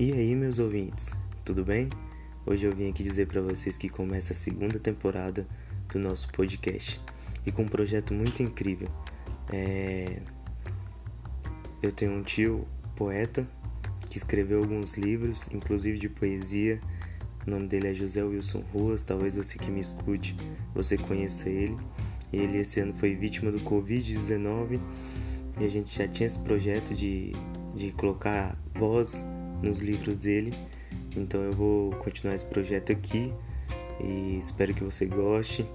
E aí, meus ouvintes, tudo bem? Hoje eu vim aqui dizer para vocês que começa a segunda temporada do nosso podcast e com um projeto muito incrível. É... Eu tenho um tio poeta que escreveu alguns livros, inclusive de poesia. O nome dele é José Wilson Ruas, talvez você que me escute, você conheça ele. Ele esse ano foi vítima do Covid-19 e a gente já tinha esse projeto de, de colocar voz nos livros dele. Então eu vou continuar esse projeto aqui e espero que você goste.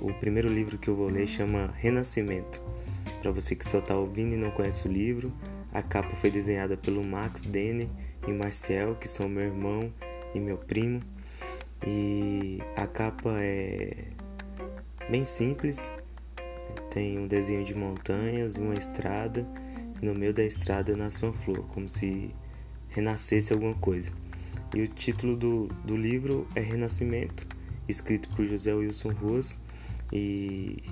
O primeiro livro que eu vou ler chama Renascimento. Para você que só está ouvindo e não conhece o livro, a capa foi desenhada pelo Max Dene e Marcel, que são meu irmão e meu primo. E a capa é bem simples, tem um desenho de montanhas uma estrada, e no meio da estrada nasce uma flor, como se renascesse alguma coisa. E o título do, do livro é Renascimento, escrito por José Wilson Ruas, e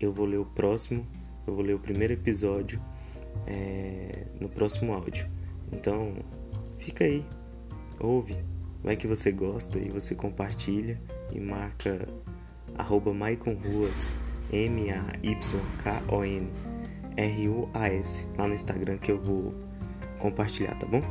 eu vou ler o próximo, eu vou ler o primeiro episódio é, no próximo áudio. Então, fica aí, ouve, vai que você gosta e você compartilha e marca arroba Ruas, M-A-Y-K-O-N R-U-A-S, lá no Instagram que eu vou compartilhar, tá bom?